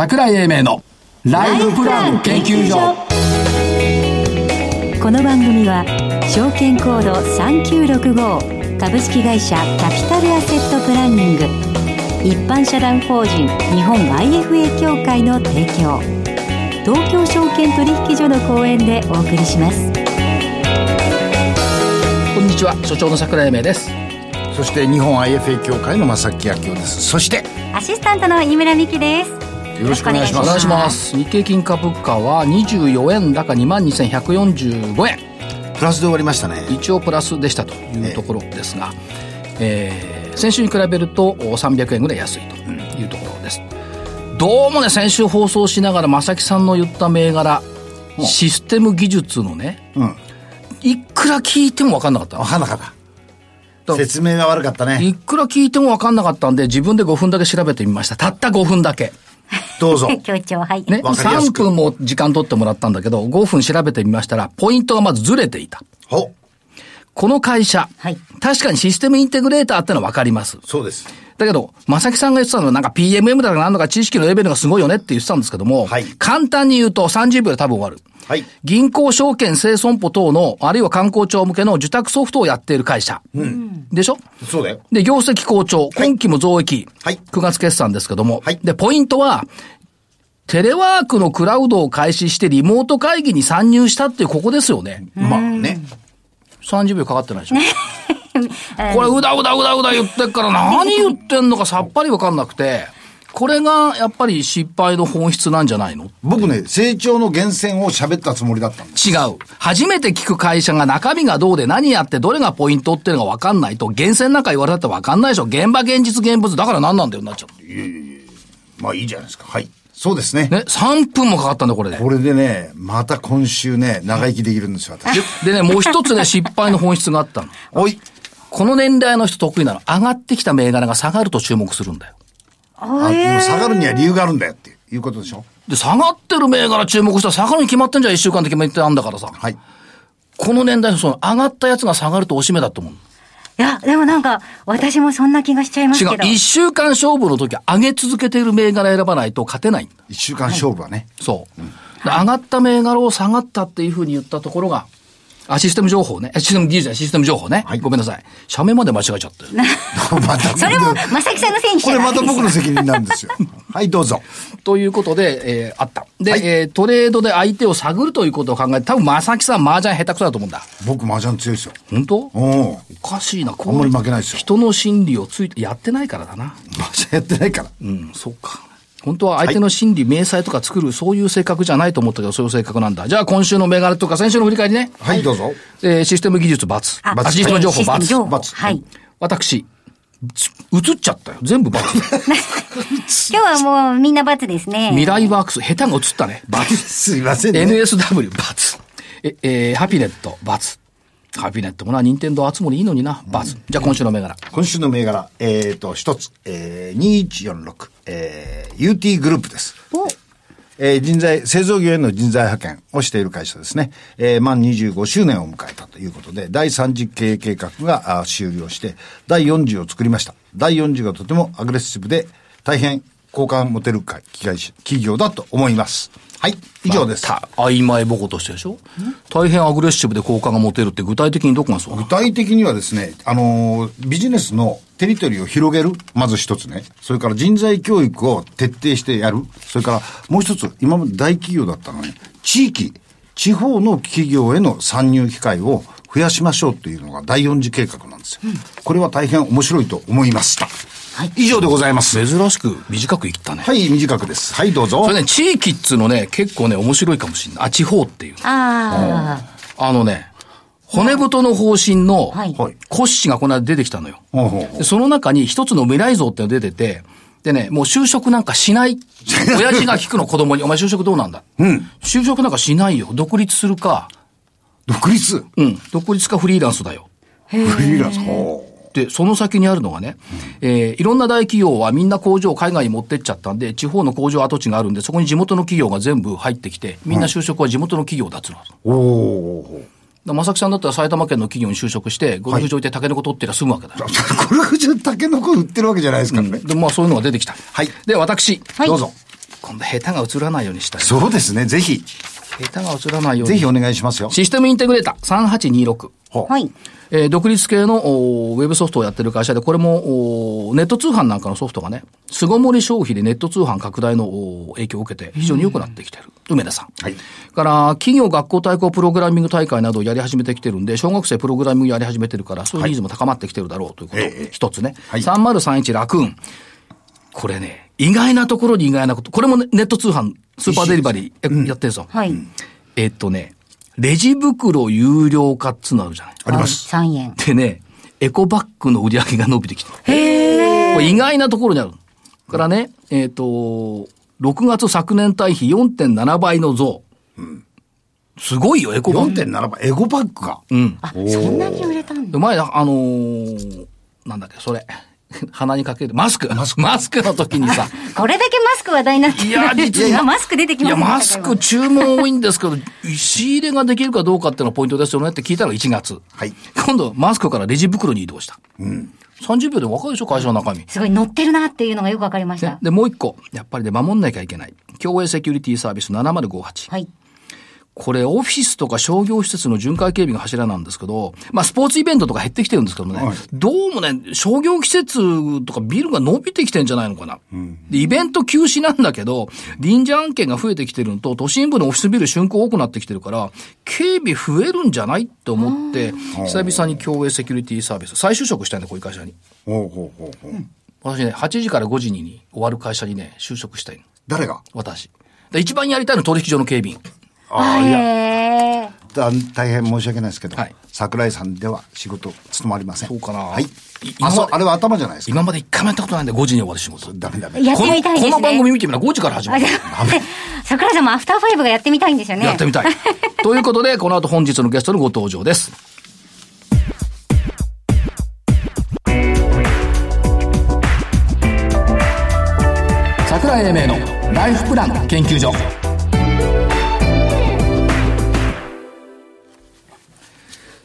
桜井英明のライフプラン研究所。この番組は証券コード3965株式会社キャピタルアセットプランニング。一般社団法人日本 IFA 協会の提供。東京証券取引所の講演でお送りします。こんにちは。所長の桜井英明です。そして日本 IFA 協会の正木明夫です。そしてアシスタントの井村美希ですよろしくお願いします。お願いします。日経金株価は24円高2万2145円。プラスで終わりましたね。一応プラスでしたというところですが、えー先週に比べると300円ぐらい安いというところです、どうもね先週放送しながら正木さんの言った銘柄システム技術のねうん。いくら聞いても分かんなかった。分かんなかった。だ説明が悪かったね。いくら聞いても分かんなかったんで自分で5分だけ調べてみました。たった5分だけどうぞ。協調はい、ね、3わかりやすく。分も時間取ってもらったんだけど、5分調べてみましたら、ポイントがまずずれていた。ほ。この会社、はい。確かにシステムインテグレーターってのは分かります。そうですだけど、正木さんが言ってたのはなんか PMM だかなんだか知識のレベルがすごいよねって言ってたんですけども、はい。簡単に言うと30秒で多分終わる。はい。銀行証券生損保等の、あるいは観光庁向けの受託ソフトをやっている会社。でしょ？そうだよ。で、業績好調、今期も増益、はい。9月決算ですけども、はい。で、ポイントは、テレワークのクラウドを開始してリモート会議に参入したっていうここですよね。まあね。30秒かかってないでしょ。これうだうだうだうだ言ってっから何言ってんのかさっぱりわかんなくて、これがやっぱり失敗の本質なんじゃないの？僕ね成長の源泉を喋ったつもりだったんです違う。初めて聞く会社が中身がどうで何やってどれがポイントっていうのが分かんないと、厳選なんか言われたって分かんないでしょ。現場現実現物。だから何なんだよになっちゃう。まあいいじゃないですか。はい。そうですね。ね、3分もかかったんだこれで。これでねまた今週ね長生きできるんですよ私。でね、もう一つね、失敗の本質があったの。おいこの年代の人得意なの。上がってきた銘柄が下がると注目するんだよ。あでも下がるには理由があるんだよっていうことでしょ？で、下がってる銘柄注目したら下がるに決まってんじゃん、一週間で決まってあんだからさ。はいこの年代のその上がったやつが下がるとおしめだと思う。いやでもなんか私もそんな気がしちゃいます違う。けど一週間勝負の時は上げ続けている銘柄選ばないと勝てないんだ。一週間勝負はね、そう。で上がった銘柄を下がったっていうふうに言ったところが、あ、システム情報ね。システム技術じゃないシステム情報ね。ごめんなさい。社名まで間違えちゃった それも正木さんのせいにしこれまた僕の責任なんですよ はいどうぞということで、えーあった。で、はいえートレードで相手を探るということを考えて、多分正木さん麻雀下手くそだと思うんだ。僕麻雀強いですよ本当？おおおかしいな。こあんまり負けないですよ人の心理をついて、やってないからだな。麻 雀やってないからうん、そうか。本当は相手の心理、明細とか作る、そういう性格じゃないと思ったけど、そういう性格なんだ。じゃあ今週の銘柄とか、先週の振り返りね。はいどうぞえーシステム技術×。システム情報システム情×。報×はい私、つ映っちゃったよ。全部×。今日はもうみんな罰ですね未来ワークス、下手が映ったね。×。すいませんね NSW、×。え、えーハピネット、×。ハピネットもな、任天堂集もりいいのにな、×。じゃあ今週の銘柄。今週の銘柄えっ、と一つ、えー、2146えー、UT グループですおえー人材、製造業への人材派遣をしている会社ですね。えー満25周年を迎えたということで、第3次経営計画があ終了して、第4次を作りました。第4次がとてもアグレッシブで、大変好感持てる会企業企業だと思います。はい、以上です。た曖昧ぼことしてるでしょ？大変アグレッシブで好感が持てるって具体的にどこがそう具体的にはですね、あのービジネスのテリトリーを広げる、まず一つね。それから人材教育を徹底してやる。それからもう一つ、今まで大企業だったのに、地域、地方の企業への参入機会を増やしましょうというのが第四次計画なんですよ。これは大変面白いと思いました。以上でございます。珍しく短く言ったね。はい、短くです。はい、どうぞ。それね、地域っつうのね、結構ね、面白いかもしれない。あ、地方っていう。ああのね、骨太の方針のはいはい骨子がこの間出てきたのよ。ほうほうほうでその中に一つの未来像ってのが出てて、でね、もう就職なんかしない。親父が聞くの子供に、お前就職どうなんだ？うん。就職なんかしないよ。独立するか、独立？うん、独立かフリーランスだよ。フリーランス？で、その先にあるのがね、えーいろんな大企業はみんな工場を海外に持ってっちゃったんで、地方の工場跡地があるんで、そこに地元の企業が全部入ってきて、みんな就職は地元の企業だっつうの。おおだ正木さんだったら埼玉県の企業に就職して、ゴルフ場行ってタケノコ取ってりゃ済むわけだよ。ゴルフ場タケノコ売ってるわけじゃないですからね。で、まあそういうのが出てきた。はいで、私、はいどうぞ。今度下手が映らないようにしたい。そうですね、ぜひ、下手が映らないように。ぜひお願いしますよ。システムインテグレーター3826。はい。えー独立系のおウェブソフトをやってる会社で、これもおネット通販なんかのソフトがね、巣ごもり消費でネット通販拡大のお影響を受けて非常に良くなってきてる。梅田さん。はいから、企業学校対抗プログラミング大会などをやり始めてきてるんで、小学生プログラミングやり始めてるから、そういうニーズも高まってきてるだろうということ、ええ一つね。はい3031ラクーン。これね、意外なところに意外なこと。これもねネット通販、スーパーデリバリーややってるんですよ。はい。えっとね、レジ袋有料化っつうのあるじゃない。あります。3円。でね、エコバッグの売り上げが伸びてきてる。へえ。これ意外なところにある。からね、えっ、と、6月昨年対比4.7倍の増。すごいよ、エコバッグ。4.7倍、エゴバッグが。うん。あ、そんなに売れたんだ。で前、あのーなんだっけ、それ。鼻にかける、マスク。マスク。マスクの時にさ、これだけマスク話題になってるいや実は今マスク出てきいや、ませんでマスク注文多いんですけど、仕入れができるかどうかっていうのがポイントですよねって聞いたのが1月。はい。今度、マスクからレジ袋に移動した。30秒で分かるでしょ、会社の中身。すごい乗ってるなっていうのがよくわかりました。ね、で、もう一個。やっぱりね、守んなきゃいけない。共栄セキュリティサービス7058。はい。これ、オフィスとか商業施設の巡回警備が柱なんですけど、まあ、スポーツイベントとか減ってきてるんですけどもね、はいどうもね、商業施設とかビルが伸びてきてんじゃないのかな。で、イベント休止なんだけど、臨時案件が増えてきてるのと、都心部のオフィスビル竣工多くなってきてるから、警備増えるんじゃないって思って、久々に共栄セキュリティサービス、再就職したいんだ、こういう会社に。ほうほうほうほう。私ね、8時から5時に終わる会社にね、就職したいの。誰が？私。で一番やりたいのは取引所の警備員。ああ、いや、大変申し訳ないですけど、はい桜井さんでは仕事務まりません。そうかなはいあそう、あれは頭じゃないですか？今まで一回もやったことないんで、5時に終わる仕事。ダメダメ。やってみたいですね。このこの番組見てみな、5時から始まるあじ。ゃあ 桜井さんもアフターファイブがやってみたいんですよね。やってみたい。ということで、この後本日のゲストのご登場です。桜井英明のライフプラン研究所。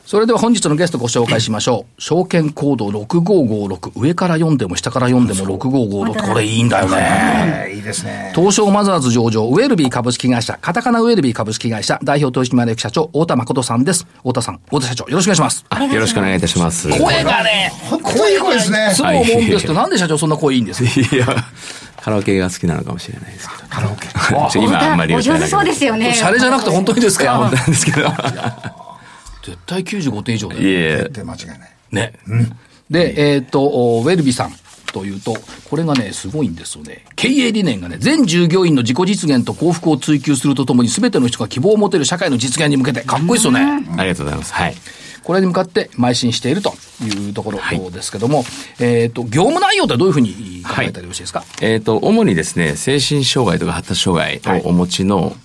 それでは本日のゲストご紹介しましょう。証券コード6556。上から読んでも下から読んでも6556。これいいんだよね。えーいいですね。東証マザーズ上場、ウェルビー株式会社、カタカナウェルビー株式会社、代表取締役社長、太田誠さんです。太田さん、太田社長、よろしくお願いします。あよろしくお願いいたします。声がね、本当にいい声ですねいつも思うんですけど、なんで社長そんな声いいんですか？いや、カラオケが好きなのかもしれないですけど。カラオケ。今あんまりお上手そうですよね。シャレじゃなくて本当にですか？本当なんですけど。絶対95点以上いで。え、で、間違いない。ね。で、えーっと、おウェルビーさん。というと、これがね、すごいんですよね。経営理念がね、全従業員の自己実現と幸福を追求するとともに、全ての人が希望を持てる社会の実現に向けて、かっこいいですよね。ありがとうございます。はい。これに向かって邁進しているというところですけども、えっ、と、業務内容ってどういうふうに考えたらよろしいですか、えっ、と、主にですね、精神障害とか発達障害をお持ちの、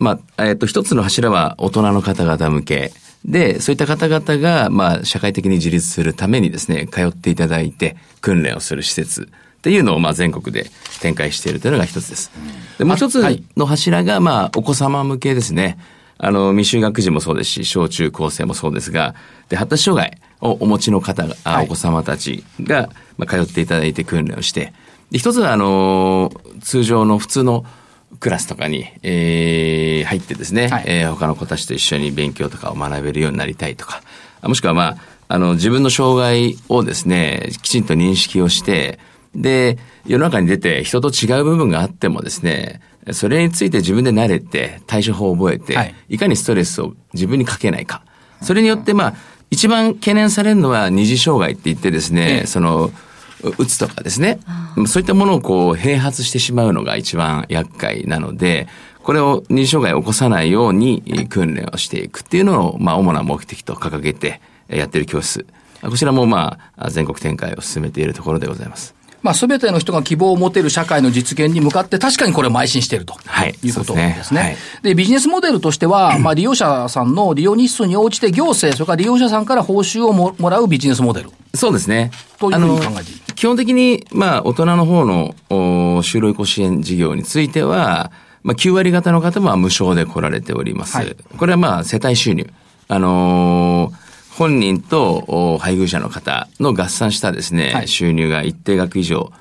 まあ、えっ、と、一つの柱は大人の方々向け。で、そういった方々が、まあ、社会的に自立するためにですね、通っていただいて、訓練をする施設っていうのを、まあ、全国で展開しているというのが一つです。で、もう一つはいの柱が、まあ、お子様向けですね。あの、未就学児もそうですし、小中高生もそうですが、で、発達障害をお持ちの方が、あはいお子様たちが、まあ、通っていただいて訓練をして、で、一つは、あの、通常の普通のクラスとかに、えー入ってですね、はい。えー他の子たちと一緒に勉強とかを学べるようになりたいとか、あもしくは、まあ、あの、自分の障害をですね、きちんと認識をして、で、世の中に出て人と違う部分があってもですね、それについて自分で慣れて、対処法を覚えて、はい。い、かにストレスを自分にかけないか。それによって、まあ、一番懸念されるのは二次障害って言ってですね、ええ。その、ううつとかですね、そういったものをこう、併発してしまうのが一番厄介なので、これを二次障害を起こさないようにえー訓練をしていくっていうのを、まあ、主な目的と掲げてえーやっている教室。こちらもまあ、全国展開を進めているところでございます。まあ、すべての人が希望を持てる社会の実現に向かって、確かにこれを邁進していると。はいいうことですねですね。はいで、ビジネスモデルとしては、まあ、利用者さんの利用日数に応じて行政、それから利用者さんから報酬をももらうビジネスモデル。そうですね。というふうに考えていい？基本的に、まあ、大人の方の、お就労移行支援事業については、まあ、9割方の方は無償で来られております。はいこれはまあ、世帯収入。あのー本人とお配偶者の方の合算したですね、はい。収入が一定額以上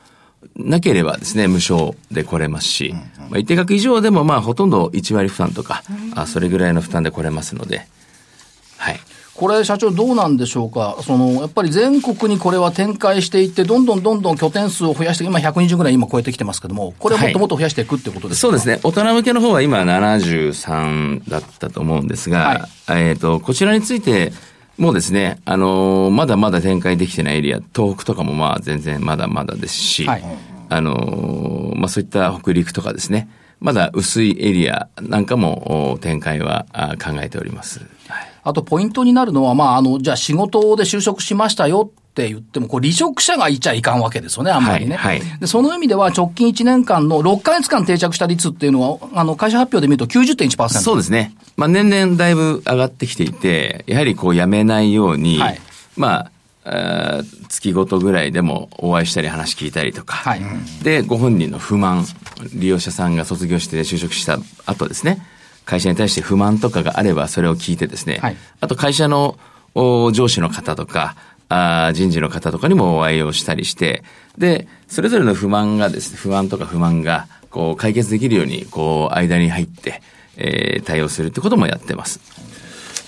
なければですね、無償で来れますし、まあ、一定額以上でもまあほとんど1割負担とか、あそれぐらいの負担で来れますので、はい。これ、社長、どうなんでしょうか、そのやっぱり全国にこれは展開していって、どんどんどんどん拠点数を増やして、今、120ぐらい今超えてきてますけども、これをもっともっと増やしていくってことですか、そうですね。大人向けの方は今73だったと思うんですが、えっ、と、こちらについて、もうですね、あのーまだまだ展開できてないエリア、東北とかもまあ全然まだまだですし、はいあのーまあそういった北陸とかですね、まだ薄いエリアなんかもお展開はあ考えております。はいあとポイントになるのは、まあ、あの、じゃあ仕事で就職しましたよって言っても、こう離職者がいちゃいかんわけですよね、あんまりね。はいはい。でその意味では直近1年間の6ヶ月間定着した率っていうのは、あの、会社発表で見ると90.1%。そうですね。まあ年々だいぶ上がってきていて、やはりこうやめないように、はい。まあ、月ごとぐらいでもお会いしたり話聞いたりとか、はい。で、ご本人の不満、利用者さんが卒業して就職した後ですね、会社に対して不満とかがあればそれを聞いてですね、はい。あと会社のお上司の方とか、あ人事の方とかにもお会いをしたりして、で、それぞれの不満がですね、不安とか不満が、こう、解決できるように、こう、間に入って、えー対応するってこともやってます。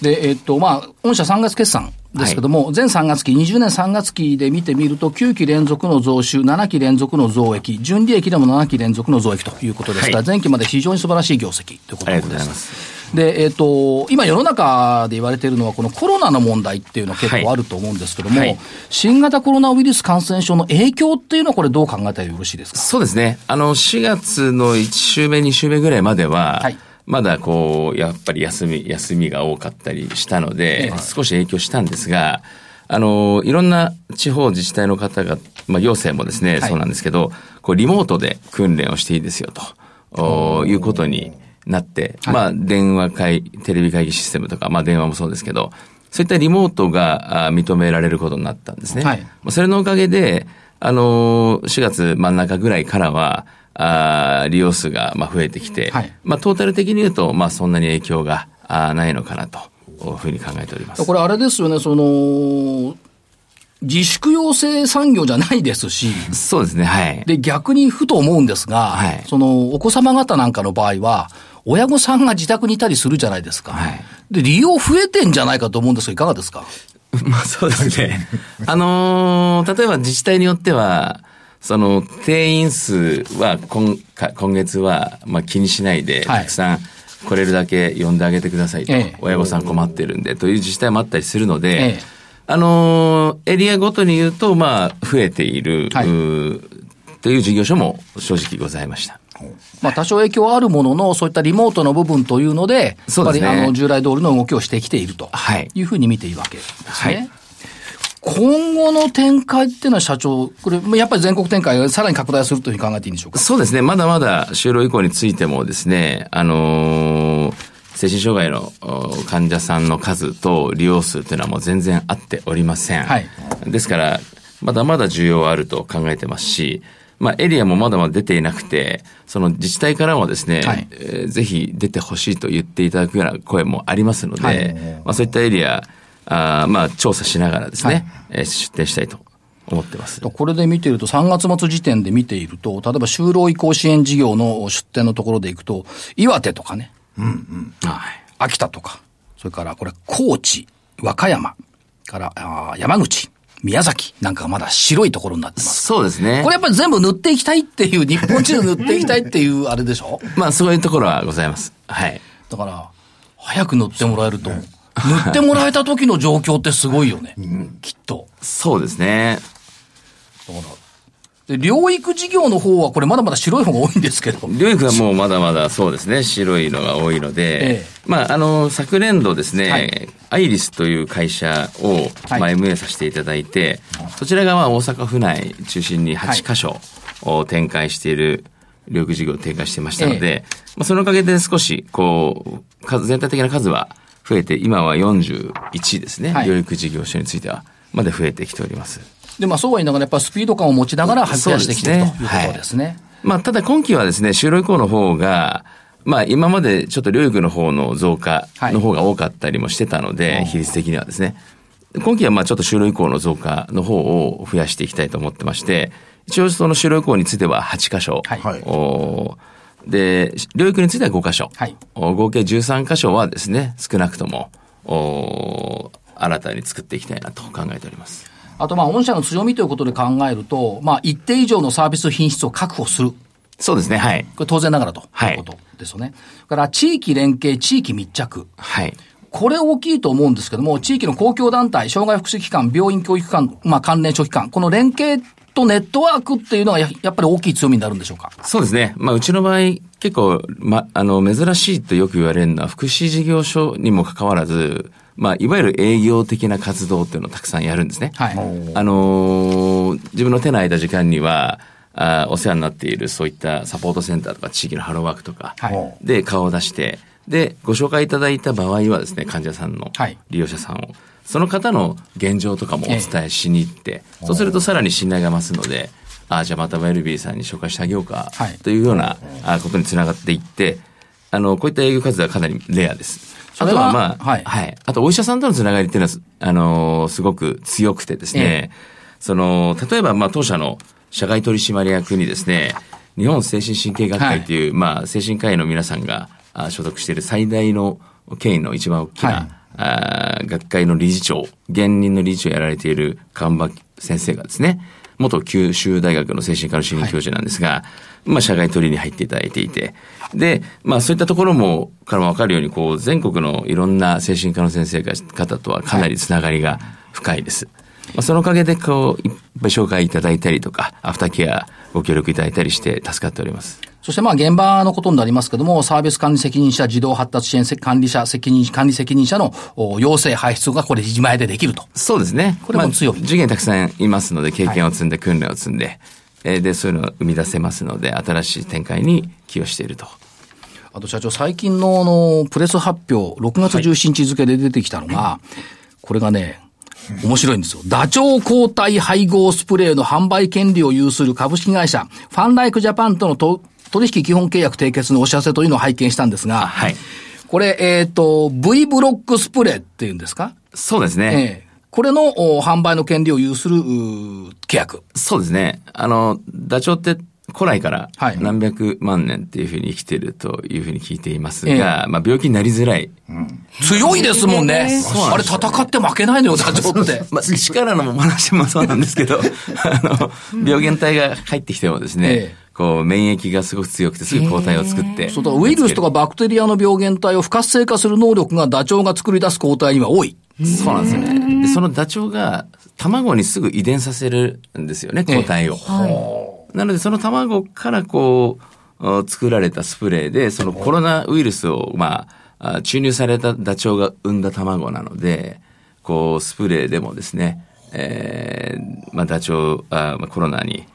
で、えっと、まあ、御社3月決算ですけども、全3月期、20年3月期で見てみると、9期連続の増収、7期連続の増益、純利益でも7期連続の増益ということですから、はい前期まで非常に素晴らしい業績ということありです。がとうございます。で、えっ、と、今世の中で言われているのは、このコロナの問題っていうのは結構あると思うんですけども、はい新型コロナウイルス感染症の影響っていうのは、これどう考えたらよろしいですか？そうですね。あの、4月の1週目、2週目ぐらいまでは、はいまだこう、やっぱり休み、休みが多かったりしたので、少し影響したんですが、あの、いろんな地方自治体の方が、まあ、行政もですね、はい。そうなんですけど、こう、リモートで訓練をしていいですよ、とおいうことになって、はい。まあ、電話会、テレビ会議システムとか、まあ、電話もそうですけど、そういったリモートがあ認められることになったんですね。はい。まあそれのおかげで、あのー、4月真ん中ぐらいからは、あー利用数がまあ増えてきて、はいまあトータル的に言うと、まあそんなに影響があーないのかなというふうに考えております。これあれですよね、その、自粛要請産業じゃないですし、そうですね、はい。で、逆にふと思うんですが、はいその、お子様方なんかの場合は、親御さんが自宅にいたりするじゃないですか。はいで、利用増えてんじゃないかと思うんですが、いかがですか？まあそうですね。あのー例えば自治体によっては、その定員数は今か今月はまあ気にしないで、はい。たくさん来れるだけ呼んであげてくださいと、ええ。親御さん困ってるんでという自治体もあったりするので、ええ。あのーエリアごとに言うと、まあ増えている、はい。という事業所も正直ございました。まあ、多少影響はあるものの、そういったリモートの部分というので、やっぱりあの従来通りの動きをしてきているとはい。いうふうに見ているわけですね。はい今後の展開っていうのは社長、これ、やっぱり全国展開がさらに拡大するというふうに考えていいんでしょうか？そうですね。まだまだ就労以降についてもですね、あのー精神障害のお患者さんの数と利用数というのはもう全然合っておりません。はいですから、まだまだ需要はあると考えてますし、まあ、エリアもまだまだ出ていなくて、その自治体からもですね、はいえーぜひ出てほしいと言っていただくような声もありますので、はいまあ、そういったエリア、あーまあ、調査しながらですね、はいえー出展したいと思ってます。これで見ていると、3月末時点で見ていると、例えば就労移行支援事業の出展のところでいくと、岩手とかね、はい。秋田とか、それからこれ、高知、和歌山、からあー山口、宮崎なんかがまだ白いところになってます。そうですね。これやっぱり全部塗っていきたいっていう、日本地図塗っていきたいっていうあれでしょ？まあ、そういうところはございます。はい。だから、早く塗ってもらえると、塗ってもらえた時の状況ってすごいよね。きっと。そうですね。だから。で、療育事業の方はこれまだまだ白い方が多いんですけど。療育はもうまだまだそうですね、白いのが多いので、ええまあ、あの、昨年度ですね、はいアイリスという会社を、はいまあ、MA させていただいて、そちらがまあ大阪府内中心に8カ所を展開している、療育事業を展開してましたので、まあ、そのおかげで少し、こう、数、全体的な数は増えて、今は41ですね、はい療育事業所については、まで増えてきております。で、まあそうは言いながらやっぱりスピード感を持ちながら増やしてきてるというところですね。まあ、ただ今期はですね、就労移行の方が、まあ、今までちょっと療育の方の増加の方が多かったりもしてたので、比率的にはですね。今期はまあちょっと就労移行の増加の方を増やしていきたいと思ってまして、一応その主領校については8箇所。はいはいおで、領域については5箇所。はいお合計13箇所はですね、少なくとも、お新たに作っていきたいなと考えております。あと、まあ、御社の強みということで考えると、まあ、一定以上のサービス品質を確保する。そうですね、はい。これ当然ながらとはいいうことですよね。から、地域連携、地域密着。はい。これ大きいと思うんですけども、地域の公共団体、障害福祉機関、病院教育機関、まあ、関連諸機関、この連携とネットワークっていうのがややっぱり大きい強みになるんでしょうか？そうですね。まあ、うちの場合、結構、ま、あの、珍しいとよく言われるのは、福祉事業所にもかかわらず、まあ、いわゆる営業的な活動っていうのをたくさんやるんですね。はい。あのー自分の手の空いた時間には、あーお世話になっているそういったサポートセンターとか地域のハローワークとかはいで顔を出して、で、ご紹介いただいた場合はですね、患者さんのはい利用者さんを、その方の現状とかもお伝えしに行って、そうするとさらに信頼が増すので、ああ、じゃあまたウェルビーさんに紹介してあげようかはい、というようなあことにつながっていって、あの、こういった営業活動はかなりレアです。あとはまあ、はい。はい。あと、お医者さんとのつながりっていうのは、あのーすごく強くてですね、その、例えば、まあ、当社の社外取締役にですね、日本精神神経学会という、まあ、精神科医の皆さんがあ所属している最大の権威の一番大きな、はいあー学会の理事長、現任の理事長をやられている川場先生がですね、元九州大学の精神科の主任教授なんですが、まあ、社外取りに入っていただいていて、で、まあ、そういったところも、からもわかるように、こう、全国のいろんな精神科の先生方とはかなりつながりが深いです。まあ、そのおかげで、こう、いっぱい紹介いただいたりとか、アフターケアご協力いただいたりして助かっております。そしてまあ現場のことになりますけども、サービス管理責任者、児童発達支援管理者責任、管理責任者のお要請排出がこれ自前でできると。そうですね。これも強いまあ次元たくさんいますので、経験を積んで、訓練を積んで、えーで、そういうのを生み出せますので、新しい展開に寄与していると。あと社長、最近のあの、プレス発表、6月17日付で出てきたのが、これがね、面白いんですよ。ダチョウ抗体配合スプレーの販売権利を有する株式会社、ファンライクジャパンとのと取引基本契約締結のお知らせというのを拝見したんですが、はい。これ、えっ、と、V ブロックスプレーっていうんですか？そうですね。ええこれのお販売の権利を有するうー契約。そうですね。あの、ダチョウって古来からはい何百万年っていうふうに生きてるというふうに聞いていますえが、まあ病気になりづらい。強いですもんね。あれ戦って負けないのよ、ダチョウって。まあ力の話もそうなんですけど、あの、病原体が入ってきてもですね、ええこう免疫がすごく強くてすぐ抗体を作って。そうだ、ウイルスとかバクテリアの病原体を不活性化する能力がダチョウが作り出す抗体には多い。そうなんですよね。で、そのダチョウが卵にすぐ遺伝させるんですよね、抗体を。なので、その卵からこう、お作られたスプレーで、そのコロナウイルスを、まあ、あ注入されたダチョウが産んだ卵なので、こう、スプレーでもですね、えーまあ、ダチョウ、あまあ、コロナに、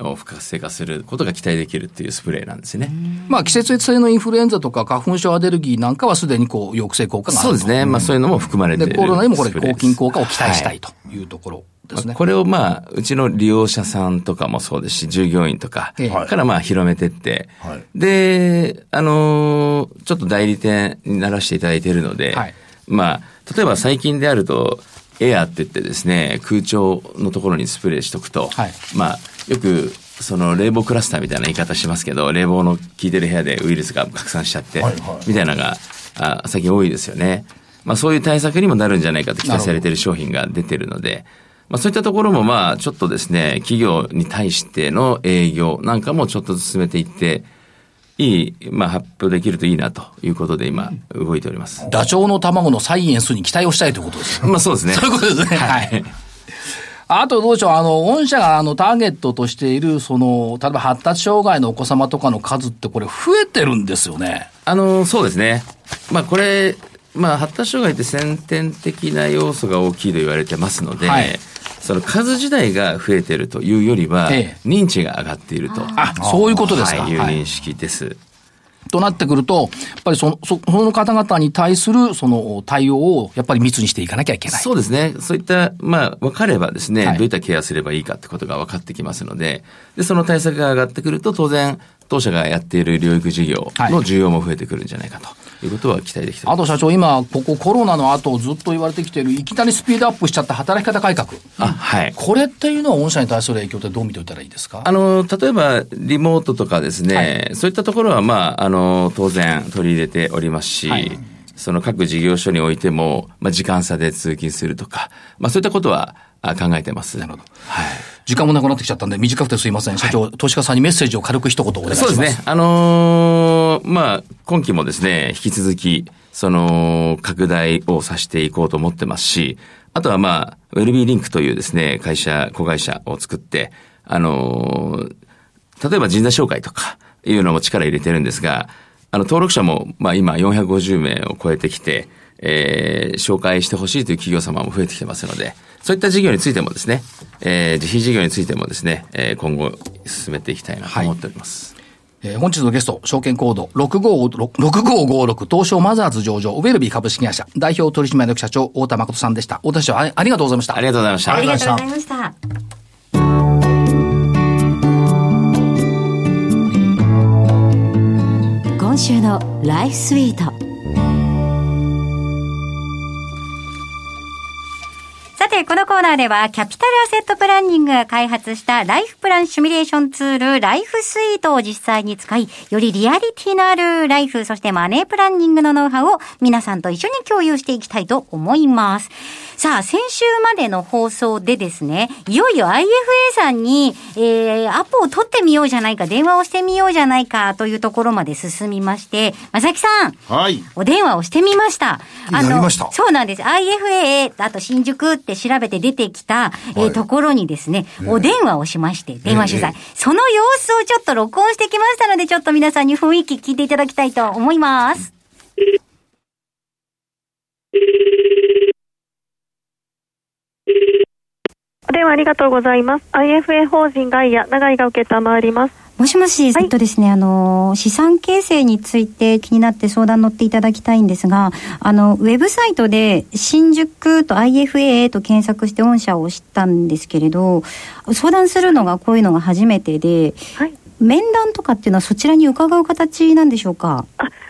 を不活性化することが期待できるっていうスプレーなんですね。まあ季節性のインフルエンザとか花粉症アレルギーなんかはすでにこう抑制効果があると。そうですね。まあそういうのも含まれていで、るコロナにもこれ抗菌効果を期待したはいというところですね。まあこれをまあ、うちの利用者さんとかもそうですし、従業員とかええ。からまあ広めてって、はい。で、あのーちょっと代理店にならせていただいているので、はい。まあ、例えば最近であると、エアーって言ってですね、空調のところにスプレーしとくと、はい。まあ、よく、その冷房クラスターみたいな言い方しますけど、冷房の効いてる部屋でウイルスが拡散しちゃって、はいはいみたいなのが、あ最近多いですよね。まあそういう対策にもなるんじゃないかと期待されている商品が出てるので、まあそういったところもまあちょっとですね、企業に対しての営業なんかもちょっと進めていって、いい、まあ発表できるといいなということで今動いております。ダチョウの卵のサイエンスに期待をしたいということです。まあそうですね。そういうことですね。はい。あとどうでしょう、あの、御社があの、ターゲットとしている、その、例えば発達障害のお子様とかの数ってこれ増えてるんですよね。あの、そうですね。まあこれ、まあ発達障害って先天的な要素が大きいと言われてますので、はいその数自体が増えてるというよりは、ええ認知が上がっていると。あ、そういうことですか。はい、いうはい認識です。となってくると、やっぱりその、そその方々に対する、その対応を、やっぱり密にしていかなきゃいけない。そうですね。そういった、まあ、分かればですね、はいどういったケアすればいいかってことが分かってきますので、で、その対策が上がってくると、当然、当社がやっている療育事業の需要も増えてくるんじゃないかということは期待できてあと社長、今、ここコロナの後ずっと言われてきている、いきなりスピードアップしちゃった働き方改革。あ、はい。これっていうのは御社に対する影響ってどう見ておいたらいいですか？あの、例えば、リモートとかですね、はい、そういったところは、まあ、あの、当然取り入れておりますし、はいその各事業所においても、まあ、時間差で通勤するとか、まあ、そういったことは考えてます。なるほど。はい。時間もなくなってきちゃったんで、短くてすいません。社長、はい、投資家さんにメッセージを軽く一言お願いします。そうですね。あのー、まあ、今期もですね、引き続き、その、拡大をさせていこうと思ってますし、あとはまあ、ウェルビーリンクというですね、会社、子会社を作って、あの、例えば人材紹介とかいうのも力入れてるんですが、あの、登録者も、まあ今450名を超えてきて、えー、紹介してほしいという企業様も増えてきてますので、そういった事業についてもですね、えー、自費事業についてもですね、えー、今後進めていきたいなと思っております。はい、えー、本日のゲスト、証券コード6556東証マザーズ上場、ウェルビー株式会社、代表取締役社長、太田誠さんでした。太田社長あ、ありがとうございました。ありがとうございました。ありがとうございました。今週のライフスイートて、このコーナーでは、キャピタルアセットプランニングが開発したライフプランシミュレーションツール、ライフスイートを実際に使い、よりリアリティのあるライフ、そしてマネープランニングのノウハウを皆さんと一緒に共有していきたいと思います。さあ、先週までの放送でですね、いよいよ IFA さんに、えー、アポを取ってみようじゃないか、電話をしてみようじゃないかというところまで進みまして、まさきさん。はい。お電話をしてみました。あの、ましたそうなんです。IFA、あと新宿って調べて出てきた、えー、ところにですね、お電話をしまして、電話取材、その様子をちょっと録音してきましたので、ちょっと皆さんに雰囲気聞いていただきたいと思います。お電話ありがとうございます。IFA 法人ガイア、長井が受ります。もしもし、はい、えっとですね、あの、資産形成について気になって相談乗っていただきたいんですが、あの、ウェブサイトで新宿と IFA と検索して御社を知ったんですけれど、相談するのがこういうのが初めてで、はい、面談とかっていうのはそちらに伺う形なんでしょうか？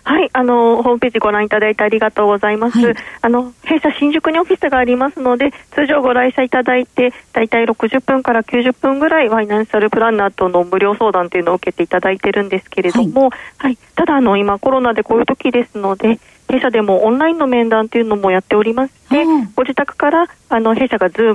はい、あのホームページご覧いただいてありがとうございます。はい、あの弊社新宿にオフィスがありますので、通常ご来社いただいて、だいたい60分から90分ぐらいファイナンシャルプランナーとの無料相談というのを受けていただいてるんですけれども、はい、はい、ただあの今コロナでこういう時ですので。弊社でもオンラインの面談というのもやっておりまして、うん、ご自宅からあの弊社がズー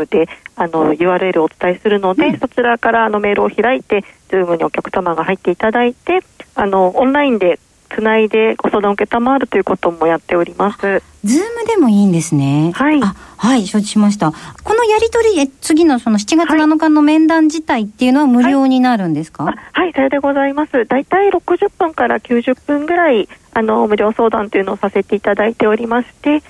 ムであの URL をお伝えするので、うん、そちらからあのメールを開いて、ズームにお客様が入っていただいて、あのオンラインでつないでご相談を承るということもやっております。ズームでもいいんですね。はい。はい、承知しました。このやり取り、え次のその7月7日の面談自体っていうのは無料になるんですか、はい、はい、さようでございます。大体60分から90分ぐらい、あの、無料相談というのをさせていただいておりまして、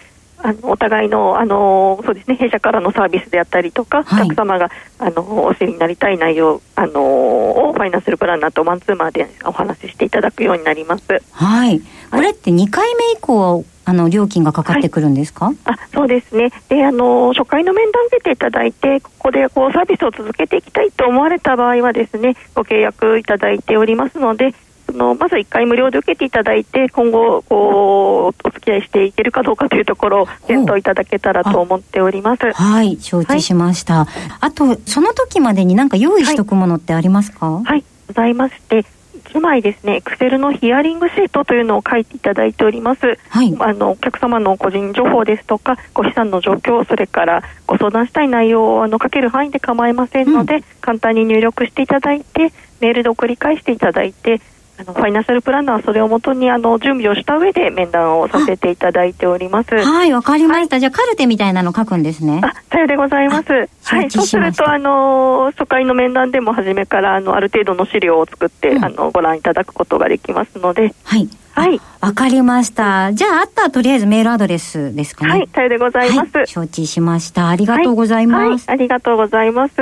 あのお互いのあのそうですね弊社からのサービスであったりとか、はい、お客様があのお知りになりたい内容あのをファイナンシャルプランナーとマンツーマンでお話ししていただくようになります。はい。これって2回目以降あの料金がかかってくるんですか、はい、あそうですね。であの初回の面談出ていただいてここでこうサービスを続けていきたいと思われた場合はですねご契約いただいておりますのでそのまず1回無料で受けていただいて今後こうお付き合いしていけるかどうかというところを検討いただけたらと思っております。はい承知しました、はい、あとその時までに何か用意しとくものってありますか、はい、はい、ございまして1枚ですね、エクセルのヒアリングシートというのを書いていただいております。はい、あのお客様の個人情報ですとか、ご資産の状況、それからご相談したい内容をあの書ける範囲で構いませんので、うん、簡単に入力していただいて、メールで送り返していただいて、あのファイナンシャルプランナーはそれをもとにあの準備をした上で面談をさせていただいております。はいわかりました、はい、じゃあカルテみたいなの書くんですね。あさようでございます。はい、そうするとあの初回の面談でも初めからあのある程度の資料を作って、うん、あのご覧いただくことができますので。はい。はい。わかりました。じゃあ、あったらとりあえずメールアドレスですかね。はい、さようでございます、はい、承知しました。ありがとうございます。はい、ありがとうございます。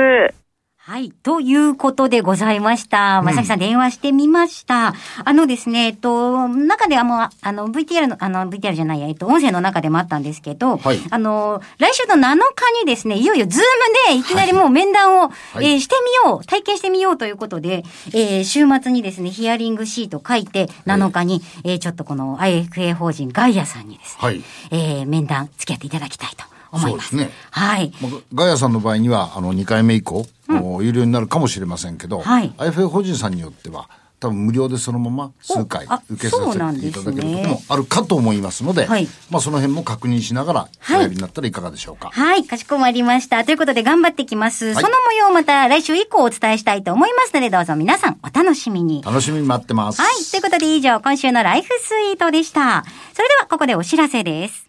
はい。ということでございました。まさきさん電話してみました。あのですね、えっと、中ではもう、あの、VTR の、あの、VTR じゃないや、えっと、音声の中でもあったんですけど、はいあの、来週の7日にですね、いよいよズームでいきなりもう面談を、えーしてみよう、体験してみようということで、えー週末にですね、ヒアリングシート書いて、7日に、えーちょっとこの IFA 法人ガイアさんにですね、はいえー面談付き合っていただきたいと思います。そうですねはい。まあガヤさんの場合には、あの、2回目以降、もう有料になるかもしれませんけど、はい IFA 法人さんによっては、多分無料でそのまま数回受けさせていただけることもあるかと思いますので、はいまあその辺も確認しながらおはいやりになったらいかがでしょうか。はい、かしこまりました。ということで頑張ってきます。いその模様をまた来週以降お伝えしたいと思いますので、どうぞ皆さんお楽しみに。楽しみに待ってます。はい。ということで以上、今週のライフスイートでした。それでは、ここでお知らせです。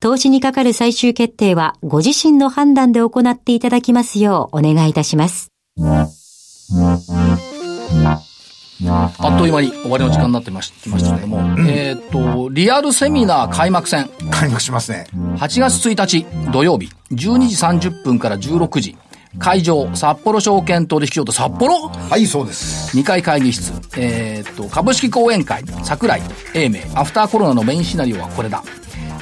投資にかかる最終決定はご自身の判断で行っていただきますようお願いいたします。あっという間に終わりの時間になってましきましたけども、えっ、と、リアルセミナー開幕戦、開幕しますね。8月1日土曜日、12時30分から16時、会場、札幌証券取引所と札幌？はい、そうです。2階会議室、えっ、と、株式講演会、桜井、英明、アフターコロナのメインシナリオはこれだ。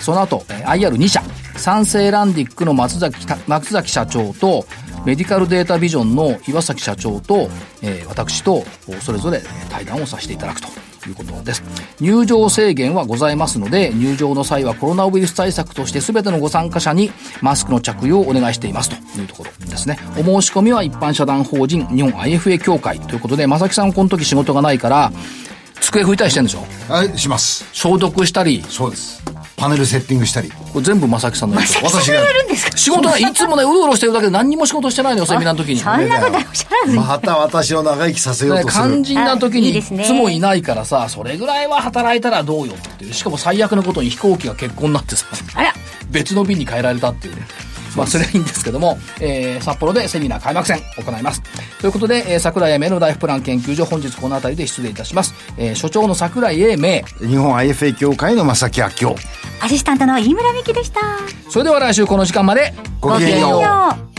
その後、えー IR2 社、三成ランディックの松崎た、松崎社長と、メディカルデータビジョンの岩崎社長と、えー私と、それぞれえー対談をさせていただくということです。入場制限はございますので、入場の際はコロナウイルス対策として全てのご参加者にマスクの着用をお願いしていますというところですね。お申し込みは一般社団法人日本 IFA 協会ということで、正木さんこの時仕事がないから、机拭いたりしてるんでしょ？はい、します。消毒したり、そうです。パネルセッティングしたり。これ全部正木さんのやつ。私が。仕事がいつもね、うろうろしてるだけで何にも仕事してないのよ、セミナーの時に。そんなことおっしゃらずに。また私を長生きさせようねとする。肝心な時にいつもいないからさ、それぐらいは働いたらどうよっていう。しかも最悪のことに飛行機が欠航になってさ、あら別の便に変えられたっていうね。まあ、それはいいんですけども、えー、札幌でセミナー開幕戦行います。ということで、えー、桜井英明のライフプラン研究所、本日この辺りで失礼いたします。えー、所長の桜井英明。日本 IFA 協会の正木明夫。アシスタントの飯村美希でした。それでは来週この時間まで、ごきげんようごきげんよう